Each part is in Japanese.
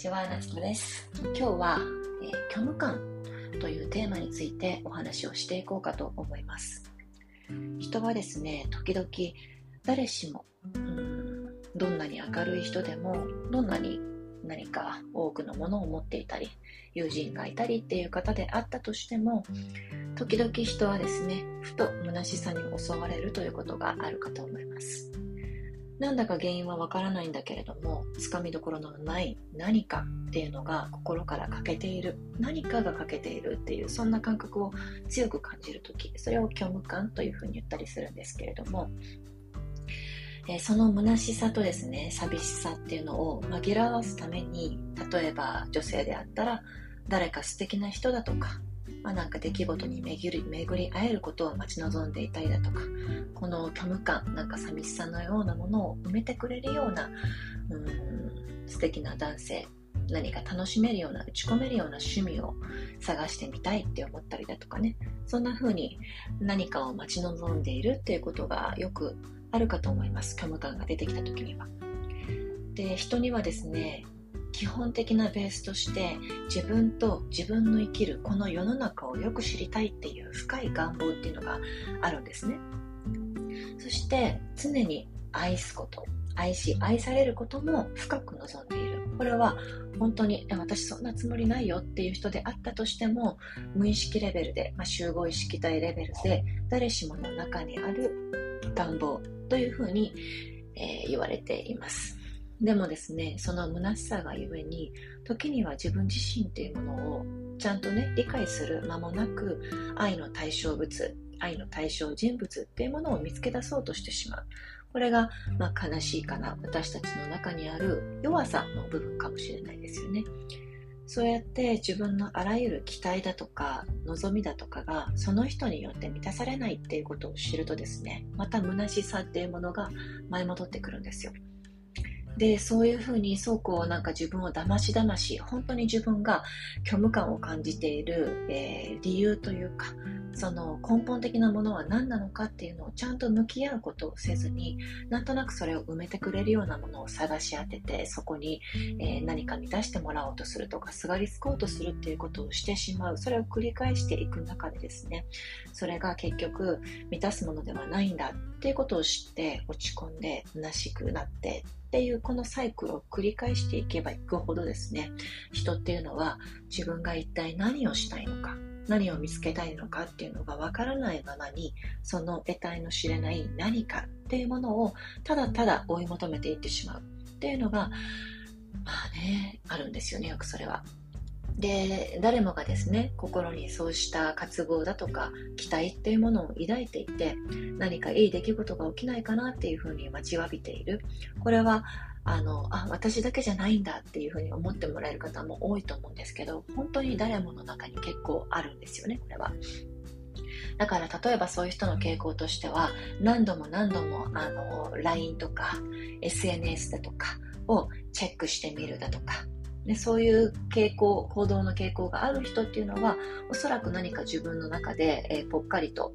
ちは、夏子です。今日は、えー、虚無感というテーマについてお話をしていこうかと思います。人はですね、時々誰しも、うんどんなに明るい人でも、どんなに何か多くのものを持っていたり、友人がいたりっていう方であったとしても、時々人はですね、ふと虚しさに襲われるということがあるかと思います。なんだか原因はわからないんだけれどもつかみどころのない何かっていうのが心から欠けている何かが欠けているっていうそんな感覚を強く感じる時それを虚無感というふうに言ったりするんですけれども、え、その虚しさとですね寂しさっていうのを紛らわすために例えば女性であったら誰か素敵な人だとかまあ、なんか出来事に巡り巡り会えることを待ち望んでいたりだとかこの虚無感なんか寂しさのようなものを埋めてくれるようなうん素敵な男性何か楽しめるような打ち込めるような趣味を探してみたいって思ったりだとかね。そんな風に何かを待ち望んでいるっていうことがよくあるかと思います虚無感が出てきた時には。で人にはですね基本的なベースとして自分と自分の生きるこの世の中をよく知りたいっていう深い願望っていうのがあるんですね。そして常に愛すこと。愛し愛されることも深く望んでいる。これは本当に私そんなつもりないよっていう人であったとしても無意識レベルで、まあ、集合意識体レベルで誰しもの中にある願望というふうに、えー、言われています。でもですね、その虚しさがゆえに、時には自分自身っていうものをちゃんとね、理解する間もなく、愛の対象物、愛の対象人物っていうものを見つけ出そうとしてしまう。これが、まあ、悲しいかな、私たちの中にある弱さの部分かもしれないですよね。そうやって自分のあらゆる期待だとか望みだとかがその人によって満たされないっていうことを知るとですねまた虚しさっていうものが舞い戻ってくるんですよ。でそういうふうにそうこうなんか自分をだましだまし本当に自分が虚無感を感じている、えー、理由というかその根本的なものは何なのかっていうのをちゃんと向き合うことをせずになんとなくそれを埋めてくれるようなものを探し当ててそこに、えー、何か満たしてもらおうとするとかすがりつこうとするっていうことをしてしまうそれを繰り返していく中でですねそれが結局満たすものではないんだっていうことを知って落ち込んで虚しくなってっていうこのサイクルを繰り返していけばいくほどですね人っていうのは自分が一体何をしたいのか何を見つけたいのかっていうのがわからないままにその得体の知れない何かっていうものをただただ追い求めていってしまうっていうのがまあねあるんですよねよくそれは。で誰もがですね心にそうした渇望だとか期待っていうものを抱いていて何かいい出来事が起きないかなっていうふうに待ちわびているこれはあのあ私だけじゃないんだっていうふうに思ってもらえる方も多いと思うんですけど本当に誰もの中に結構あるんですよねこれは。だから例えばそういう人の傾向としては何度も何度もあの LINE とか SNS だとかをチェックしてみるだとかでそういう傾向行動の傾向がある人っていうのはおそらく何か自分の中で、えー、ぽっかりと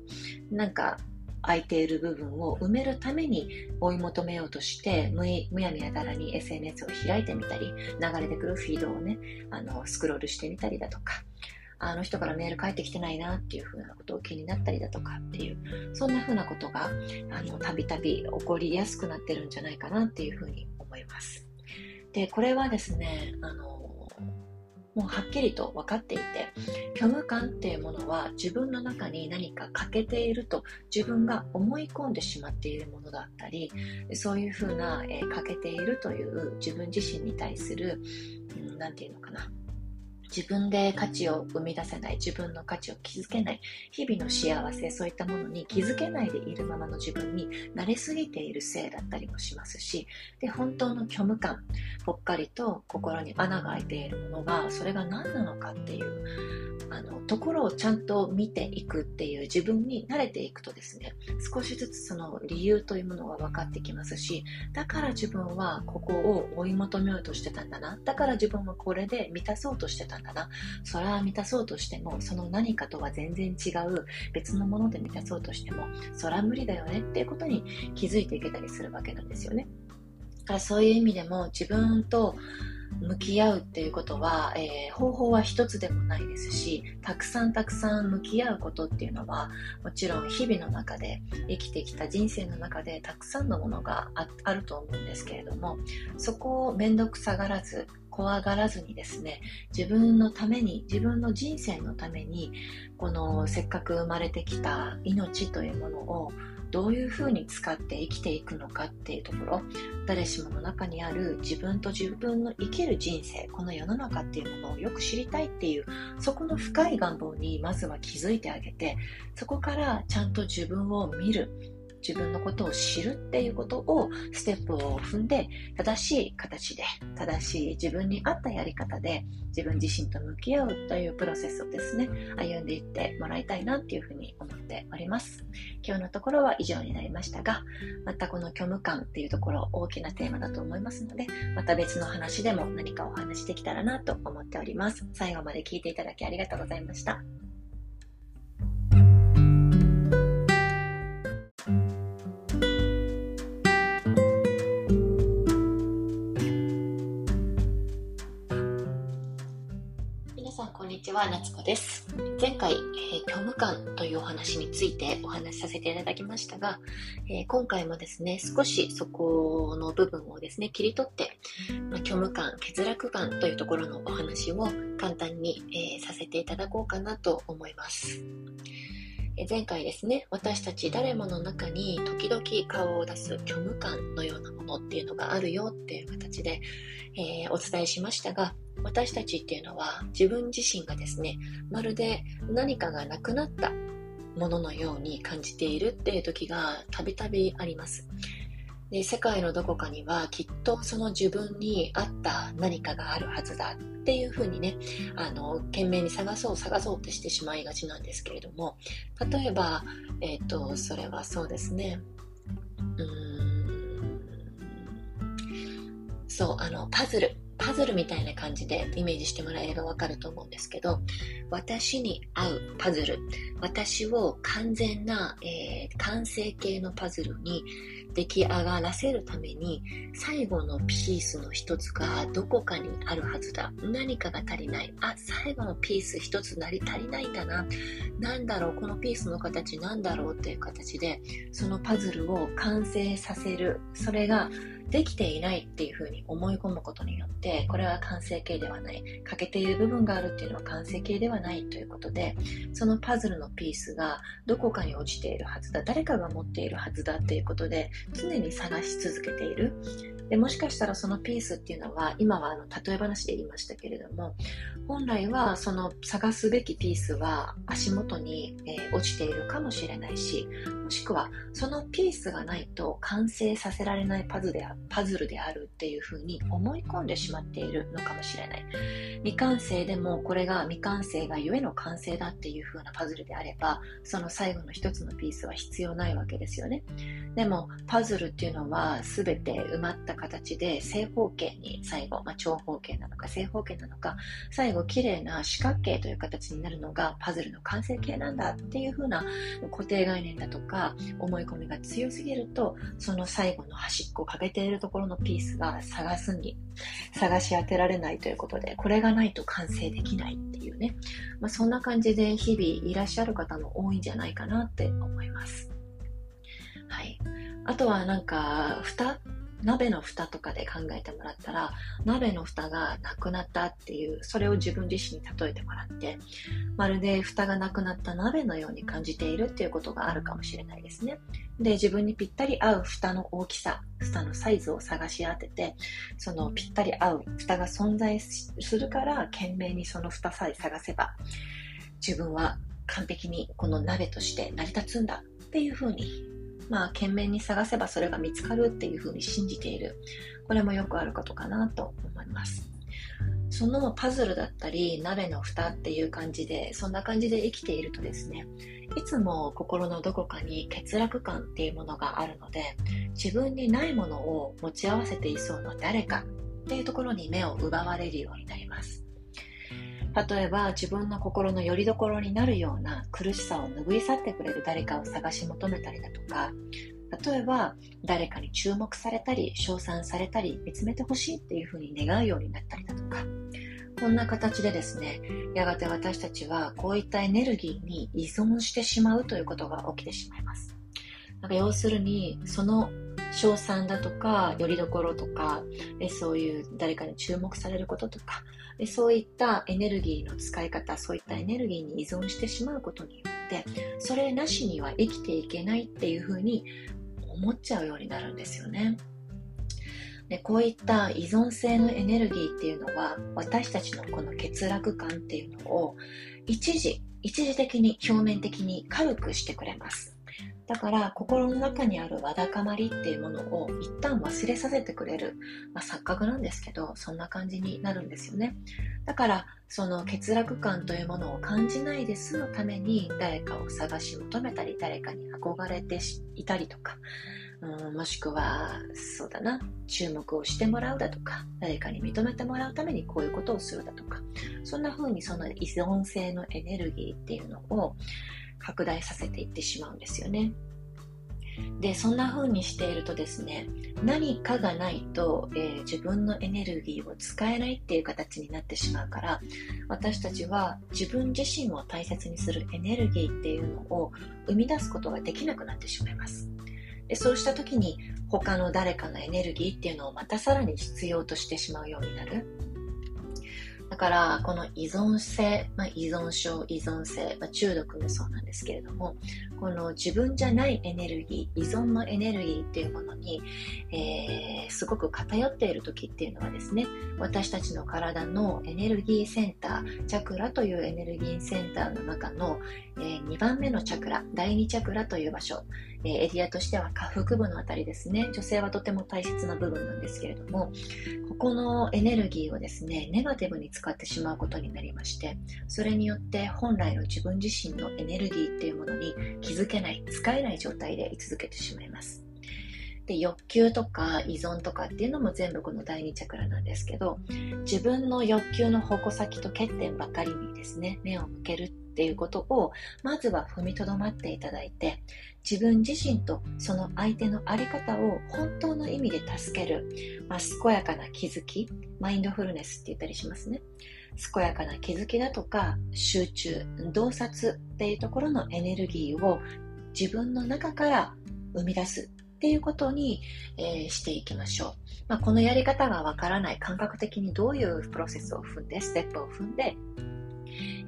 なんか空いている部分を埋めるために追い求めようとしてむむやみやたらに SNS を開いてみたり流れてくるフィードをねあのスクロールしてみたりだとかあの人からメール返ってきてないなっていうふうなことを気になったりだとかっていうそんなふうなことがたびたび起こりやすくなってるんじゃないかなっていうふうに思います。でこれはですねあのもうはっきりと分かっていて虚無感っていうものは自分の中に何か欠けていると自分が思い込んでしまっているものだったりそういうふうな、えー、欠けているという自分自身に対する何、うん、て言うのかな自分で価値を生み出せない自分の価値を築けない日々の幸せそういったものに気づけないでいるままの自分に慣れすぎているせいだったりもしますしで本当の虚無感ぽっかりと心に穴が開いているものがそれが何なのかっていうあのところをちゃんと見ていくっていう自分に慣れていくとですね少しずつその理由というものが分かってきますしだから自分はここを追い求めようとしてたんだなだから自分はこれで満たそうとしてたんだな。それは満たそうとしてもその何かとは全然違う別のもので満たそうとしてもそれは無理だよねっていうことに気づいていけたりするわけなんですよね。だからそういう意味でも自分と向き合うっていうことは、えー、方法は一つでもないですしたくさんたくさん向き合うことっていうのはもちろん日々の中で生きてきた人生の中でたくさんのものがあると思うんですけれどもそこを面倒くさがらず怖がらずにですね自分のために自分の人生のためにこのせっかく生まれてきた命というものをどういうふうに使って生きていくのかっていうところ誰しもの中にある自分と自分の生きる人生この世の中っていうものをよく知りたいっていうそこの深い願望にまずは気づいてあげてそこからちゃんと自分を見る自分のことを知るっていうことをステップを踏んで正しい形で正しい自分に合ったやり方で自分自身と向き合うというプロセスをですね歩んでいってもらいたいなっていうふうに思っております。今日のところは以上になりましたがまたこの虚無感っていうところ大きなテーマだと思いますのでまた別の話でも何かお話できたらなと思っております。最後まで聞いていただきありがとうございました。です。前回、えー、虚無感というお話についてお話しさせていただきましたが、えー、今回もですね、少しそこの部分をですね、切り取って、まあ、虚無感、欠落感というところのお話を簡単に、えー、させていただこうかなと思います。前回ですね私たち誰もの中に時々顔を出す虚無感のようなものっていうのがあるよっていう形で、えー、お伝えしましたが私たちっていうのは自分自身がですねまるで何かがなくなったもののように感じているっていう時がたびたびあります。で世界のどこかにはきっとその自分に合った何かがあるはずだっていうふうにねあの懸命に探そう探そうってしてしまいがちなんですけれども例えば、えっ、ー、とそれはそうですね。うん。そうあのパズル。パズルみたいな感じでイメージしてもらえればわかると思うんですけど私に合うパズル私を完全な、えー、完成形のパズルに出来上がらせるために最後のピースの一つがどこかにあるはずだ。何かが足りない。あ最後のピース一つなり足りないんだな。何だろう。このピースの形なんだろうっていう形でそのパズルを完成させる。それができていないっていうふうに思い込むことによってこれは完成形ではない。欠けている部分があるっていうのは完成形ではないということでそのパズルのピースがどこかに落ちているはずだ誰かが持っているはずだっていうことで常に探し続けている。でもしかしたらそのピースっていうのは今はあの例え話で言いましたけれども本来はその探すべきピースは足元に、えー、落ちているかもしれないしもしくはそのピースがないと完成させられないパズルでパズルであるっていうふうに思い込んでしまっているのかもしれない。未完成でもこれが未完成がゆえの完成だっていうふうなパズルであればその最後の一つのピースは必要ないわけですよね。でもパズルっていうのは全て埋まった形で正方形に最後、まあ、長方形なのか正方形なのか最後綺麗な四角形という形になるのがパズルの完成形なんだっていう風な固定概念だとか思い込みが強すぎるとその最後の端っこ欠けているところのピースが探すに探し当てられないということでこれがないと完成できないっていうね、まあ、そんな感じで日々いらっしゃる方も多いんじゃないかなって思います。はい。あとはなんか蓋鍋の蓋とかで考えてもらったら鍋の蓋がなくなったっていうそれを自分自身に例えてもらってまるで蓋がなくなった鍋のように感じているっていうことがあるかもしれないですね。で自分にぴったり合う蓋の大きさ蓋のサイズを探し当ててそのぴったり合う蓋が存在するから懸命にその蓋さえ探せば自分は完璧にこの鍋として成り立つんだっていうふうにまあ、懸命に探せばそれが見つかるっていうふうに信じている。これもよくあることかなと思います。そのパズルだったり、鍋の蓋っていう感じで、そんな感じで生きているとですね、いつも心のどこかに欠落感っていうものがあるので、自分にないものを持ち合わせていそうな誰かっていうところに目を奪われるようになります。例えば自分の心の拠り所になるような苦しさを拭い去ってくれる誰かを探し求めたりだとか例えば誰かに注目されたり称賛されたり見つめてほしいっていうふうに願うようになったりだとか。こんな形でですねやがて私たちはこういったエネルギーに依存してしまうということが起きてしまいます。なんか要するにその称賛だとか、よりどころとか、そういう誰かに注目されることとか、でそういったエネルギーの使い方、そういったエネルギーに依存してしまうことによって、それなしには生きていけないっていうふうに思っちゃうようになるんですよね。でこういった依存性のエネルギーっていうのは私たちのこの欠落感っていうのを一時一時的に表面的に軽くしてくれますだから心の中にあるわだかまりっていうものを一旦忘れさせてくれる、まあ、錯覚なんですけどそんな感じになるんですよね。だからその欠落感というものを感じないで済むために誰かを探し求めたり誰かに憧れていたりとかうんもしくはそうだな注目をしてもらうだとか誰かに認めてもらうためにこういうことをするだとかそんな風にその依存性のエネルギーっていうのを拡大させていってしまうんですよね。でそんな風にしているとですね何かがないと、えー、自分のエネルギーを使えないっていう形になってしまうから私たちは自分自身を大切にするエネルギーっていうのを生み出すことができなくなってしまいますでそうした時に他の誰かのエネルギーっていうのをまたさらに必要としてしまうようになるだから、この依存性、まあ、依存症、依存性、まあ、中毒もそうなんですけれども、この自分じゃないエネルギー、依存のエネルギーっていうものに、え、すごく偏っている時っていうのはですね、私たちの体のエネルギーセンター、チャクラというエネルギーセンターの中の、えー、2番目のチャクラ、第2チャクラという場所、えエリアとしては下腹部のあたりですね。女性はとても大切な部分なんですけれども、ここのエネルギーをですね、ネガティブに使ってしまうことになりまして、それによって本来の自分自身のエネルギーっていうものに気づけない、使えない状態で居続けてしまいます。で欲求とか依存とかっていうのも全部この第二チャクラなんですけど自分の欲求の矛先と欠点ばかりにですね目を向けるっていうことをまずは踏みとどまっていただいて自分自身とその相手の在り方を本当の意味で助ける、まあ、健やかな気づきマインドフルネスって言ったりしますね。健やかな気づきだとか集中洞察っていうところのエネルギーを自分の中から生み出すっていうことに、えー、していきましょう。まあ、このやり方がわからない感覚的にどういうプロセスを踏んで、ステップを踏んで、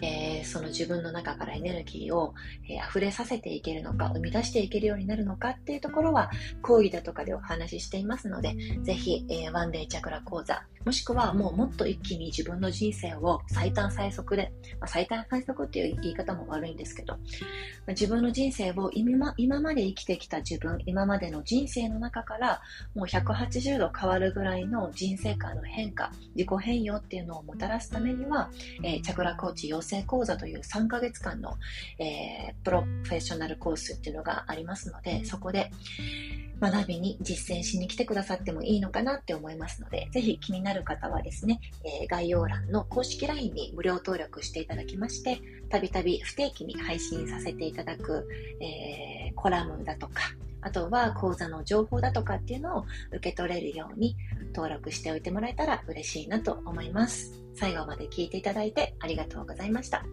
えー、その自分の中からエネルギーを、えー、溢れさせていけるのか、生み出していけるようになるのかっていうところは、講義だとかでお話ししていますので、ぜひ、えー、ワンデーチャクラ講座、もしくはもうもっと一気に自分の人生を最短最速で、まあ、最短最速っていう言い方も悪いんですけど、ま、自分の人生を今今まで生きてきた自分、今までの人生の中からもう180度変わるぐらいの人生観の変化、自己変容っていうのをもたらすためには、えー、チャクラコーチ養成講座という3ヶ月間の、えー、プロフェッショナルコースっていうのがありますので、そこで、学びに実践しに来てくださってもいいのかなって思いますので、ぜひ気になる方はですね、えー、概要欄の公式 LINE に無料登録していただきまして、たびたび不定期に配信させていただく、えー、コラムだとか、あとは講座の情報だとかっていうのを受け取れるように登録しておいてもらえたら嬉しいなと思います。最後まで聞いていただいてありがとうございました。